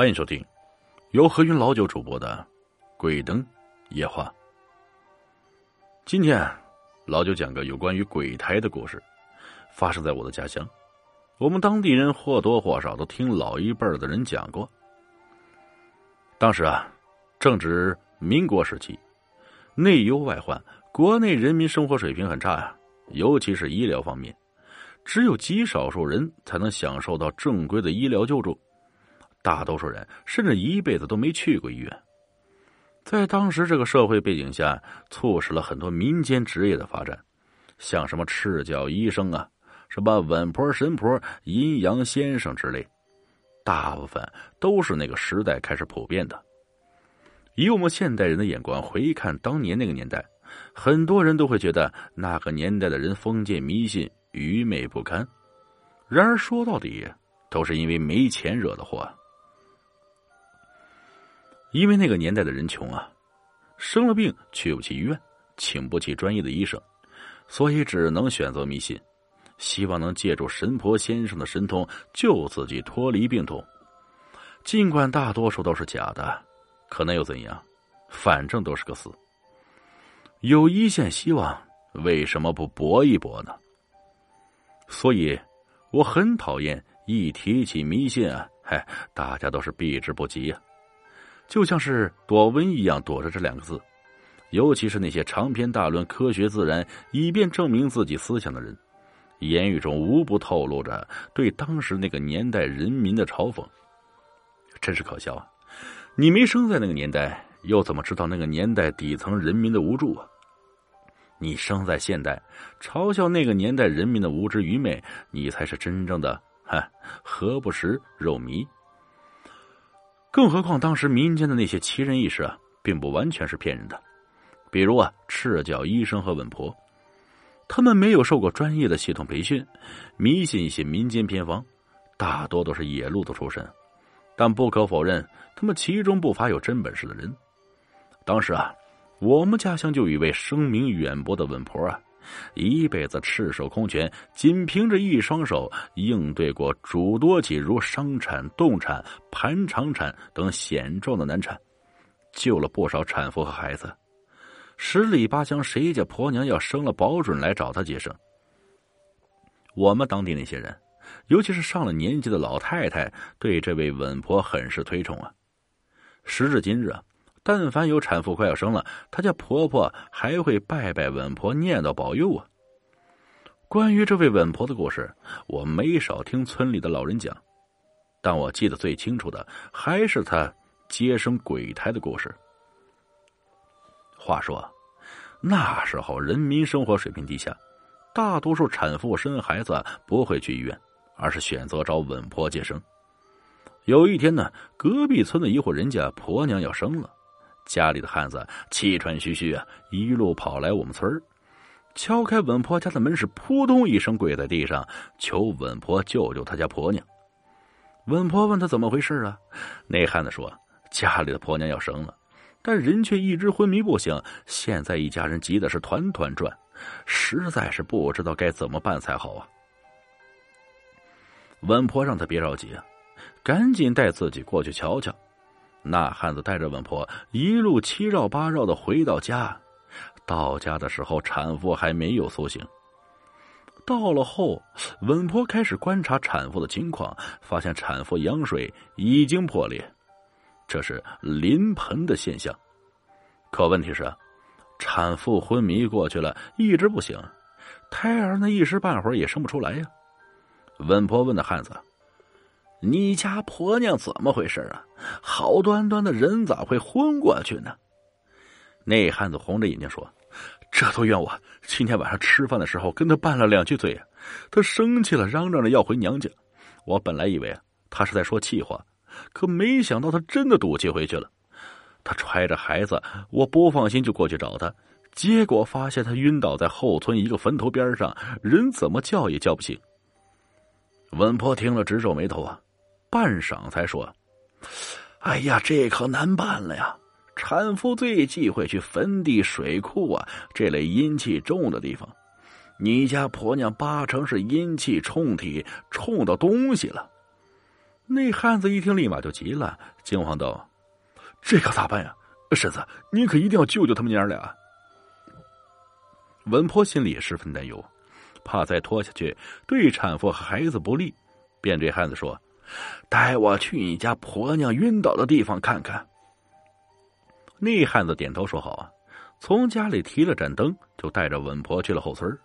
欢迎收听由何云老九主播的《鬼灯夜话》。今天老九讲个有关于鬼胎的故事，发生在我的家乡。我们当地人或多或少都听老一辈的人讲过。当时啊，正值民国时期，内忧外患，国内人民生活水平很差呀，尤其是医疗方面，只有极少数人才能享受到正规的医疗救助。大多数人甚至一辈子都没去过医院，在当时这个社会背景下，促使了很多民间职业的发展，像什么赤脚医生啊，什么稳婆、神婆、阴阳先生之类，大部分都是那个时代开始普遍的。以我们现代人的眼光回看当年那个年代，很多人都会觉得那个年代的人封建迷信、愚昧不堪。然而说到底，都是因为没钱惹的祸。因为那个年代的人穷啊，生了病去不起医院，请不起专业的医生，所以只能选择迷信，希望能借助神婆先生的神通救自己脱离病痛。尽管大多数都是假的，可那又怎样？反正都是个死。有一线希望，为什么不搏一搏呢？所以，我很讨厌一提起迷信啊，嗨，大家都是避之不及呀。就像是躲瘟一样躲着这两个字，尤其是那些长篇大论科学自然，以便证明自己思想的人，言语中无不透露着对当时那个年代人民的嘲讽。真是可笑啊！你没生在那个年代，又怎么知道那个年代底层人民的无助啊？你生在现代，嘲笑那个年代人民的无知愚昧，你才是真正的哈何不食肉糜。更何况，当时民间的那些奇人异事啊，并不完全是骗人的。比如啊，赤脚医生和稳婆，他们没有受过专业的系统培训，迷信一些民间偏方，大多都是野路子出身。但不可否认，他们其中不乏有真本事的人。当时啊，我们家乡就有一位声名远播的稳婆啊。一辈子赤手空拳，仅凭着一双手应对过诸多起如伤产、冻产、盘肠产等险状的难产，救了不少产妇和孩子。十里八乡，谁家婆娘要生了，保准来找他接生。我们当地那些人，尤其是上了年纪的老太太，对这位稳婆很是推崇啊。时至今日啊。但凡有产妇快要生了，她家婆婆还会拜拜稳婆，念叨保佑啊。关于这位稳婆的故事，我没少听村里的老人讲，但我记得最清楚的还是她接生鬼胎的故事。话说，那时候人民生活水平低下，大多数产妇生孩子不会去医院，而是选择找稳婆接生。有一天呢，隔壁村的一户人家婆娘要生了。家里的汉子气喘吁吁啊，一路跑来我们村儿，敲开稳婆家的门，是扑通一声跪在地上，求稳婆救救他家婆娘。稳婆问他怎么回事啊？那汉子说：“家里的婆娘要生了，但人却一直昏迷不醒，现在一家人急的是团团转，实在是不知道该怎么办才好啊。”稳婆让他别着急啊，赶紧带自己过去瞧瞧。那汉子带着稳婆一路七绕八绕的回到家，到家的时候产妇还没有苏醒。到了后，稳婆开始观察产妇的情况，发现产妇羊水已经破裂，这是临盆的现象。可问题是，产妇昏迷过去了，一直不醒，胎儿呢一时半会儿也生不出来呀。稳婆问那汉子。你家婆娘怎么回事啊？好端端的人咋会昏过去呢？那汉子红着眼睛说：“这都怨我，今天晚上吃饭的时候跟他拌了两句嘴，他生气了，嚷嚷着要回娘家。我本来以为，他是在说气话，可没想到他真的赌气回去了。他揣着孩子，我不放心就过去找他，结果发现他晕倒在后村一个坟头边上，人怎么叫也叫不醒。”稳婆听了直皱眉头啊。半晌才说：“哎呀，这可难办了呀！产妇最忌讳去坟地、水库啊这类阴气重的地方。你家婆娘八成是阴气冲体冲到东西了。那汉子一听，立马就急了，惊慌道：“这可咋办呀？婶子，你可一定要救救他们娘俩！”文婆心里也十分担忧，怕再拖下去对产妇和孩子不利，便对汉子说：“带我去你家婆娘晕倒的地方看看。”那汉子点头说：“好啊！”从家里提了盏灯，就带着稳婆去了后村。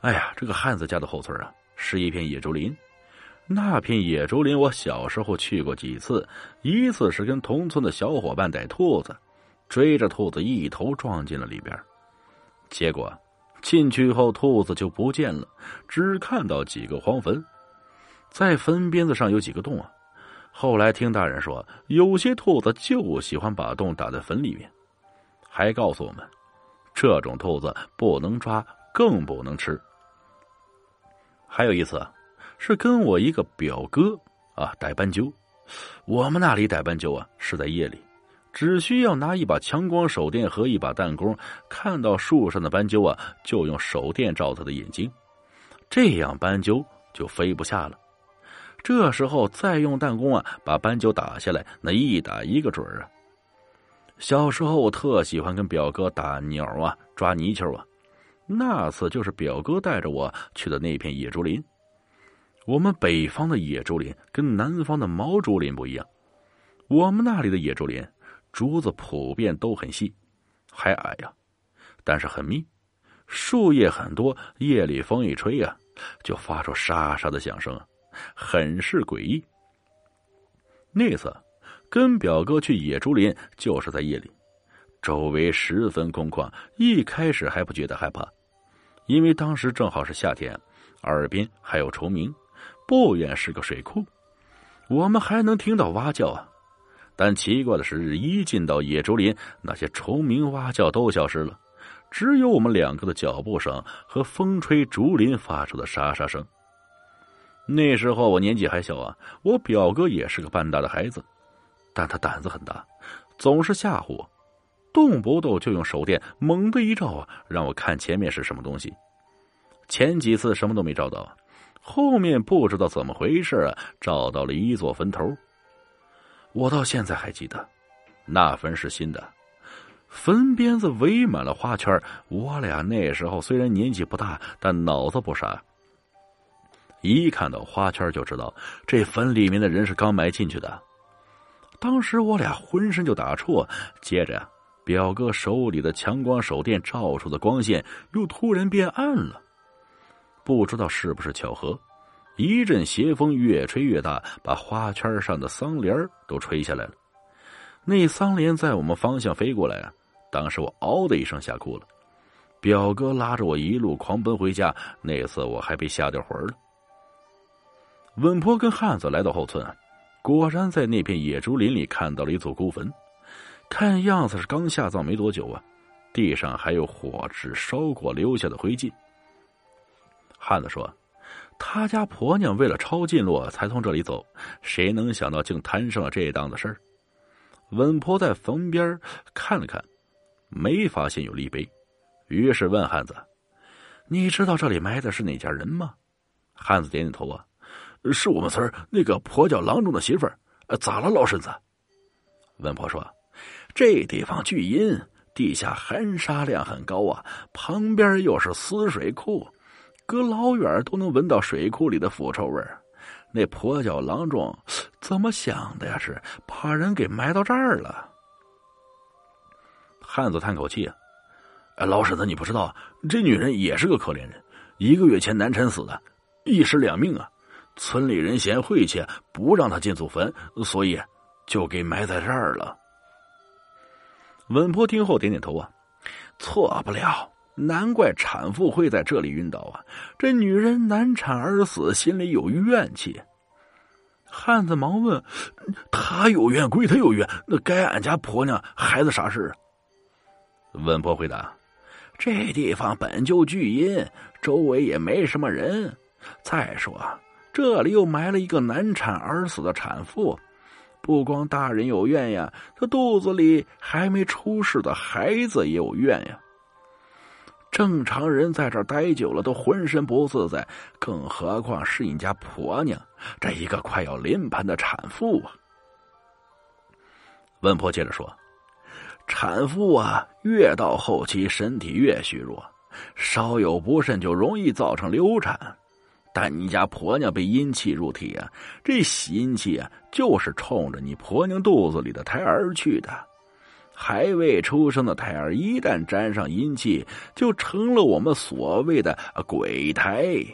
哎呀，这个汉子家的后村啊，是一片野竹林。那片野竹林，我小时候去过几次。一次是跟同村的小伙伴逮兔子，追着兔子一头撞进了里边。结果进去后，兔子就不见了，只看到几个荒坟，在坟边子上有几个洞啊。后来听大人说，有些兔子就喜欢把洞打在坟里面，还告诉我们，这种兔子不能抓，更不能吃。还有一次。是跟我一个表哥啊逮斑鸠，我们那里逮斑鸠啊是在夜里，只需要拿一把强光手电和一把弹弓，看到树上的斑鸠啊，就用手电照它的眼睛，这样斑鸠就飞不下了。这时候再用弹弓啊把斑鸠打下来，那一打一个准儿啊。小时候我特喜欢跟表哥打鸟啊，抓泥鳅啊，那次就是表哥带着我去的那片野竹林。我们北方的野竹林跟南方的毛竹林不一样，我们那里的野竹林竹子普遍都很细，还矮呀，但是很密，树叶很多，夜里风一吹呀，就发出沙沙的响声，很是诡异。那次跟表哥去野竹林，就是在夜里，周围十分空旷，一开始还不觉得害怕，因为当时正好是夏天，耳边还有虫鸣。不远是个水库，我们还能听到蛙叫啊！但奇怪的是，一进到野竹林，那些虫鸣蛙叫都消失了，只有我们两个的脚步声和风吹竹林发出的沙沙声。那时候我年纪还小啊，我表哥也是个半大的孩子，但他胆子很大，总是吓唬我，动不动就用手电猛地一照啊，让我看前面是什么东西。前几次什么都没照到。后面不知道怎么回事啊，找到了一座坟头。我到现在还记得，那坟是新的，坟边子围满了花圈。我俩那时候虽然年纪不大，但脑子不傻，一看到花圈就知道这坟里面的人是刚埋进去的。当时我俩浑身就打怵，接着表哥手里的强光手电照出的光线又突然变暗了。不知道是不是巧合，一阵邪风越吹越大，把花圈上的桑帘都吹下来了。那桑帘在我们方向飞过来啊！当时我嗷的一声吓哭了。表哥拉着我一路狂奔回家，那次我还被吓掉魂了。稳婆跟汉子来到后村，果然在那片野竹林里看到了一座孤坟，看样子是刚下葬没多久啊，地上还有火纸烧过留下的灰烬。汉子说：“他家婆娘为了抄近路才从这里走，谁能想到竟摊上了这档子事儿？”稳婆在坟边看了看，没发现有立碑，于是问汉子：“你知道这里埋的是哪家人吗？”汉子点点头啊：“是我们村那个跛脚郎中的媳妇儿。”咋了，老婶子？文婆说：“这地方巨阴，地下含沙量很高啊，旁边又是死水库。”隔老远都能闻到水库里的腐臭味儿，那跛脚郎中怎么想的呀？是把人给埋到这儿了。汉子叹口气啊，哎，老婶子，你不知道，这女人也是个可怜人，一个月前难产死的，一尸两命啊。村里人嫌晦气，不让他进祖坟，所以就给埋在这儿了。稳婆听后点点头啊，错不了。难怪产妇会在这里晕倒啊！这女人难产而死，心里有怨气。汉子忙问：“她有怨归她有怨，那该俺家婆娘孩子啥事？”稳婆回答：“这地方本就巨阴，周围也没什么人。再说这里又埋了一个难产而死的产妇，不光大人有怨呀，她肚子里还没出世的孩子也有怨呀。”正常人在这儿待久了都浑身不自在，更何况是你家婆娘这一个快要临盆的产妇啊！温婆接着说：“产妇啊，越到后期身体越虚弱，稍有不慎就容易造成流产。但你家婆娘被阴气入体啊，这喜阴气啊，就是冲着你婆娘肚子里的胎儿去的。”还未出生的胎儿一旦沾上阴气，就成了我们所谓的鬼胎。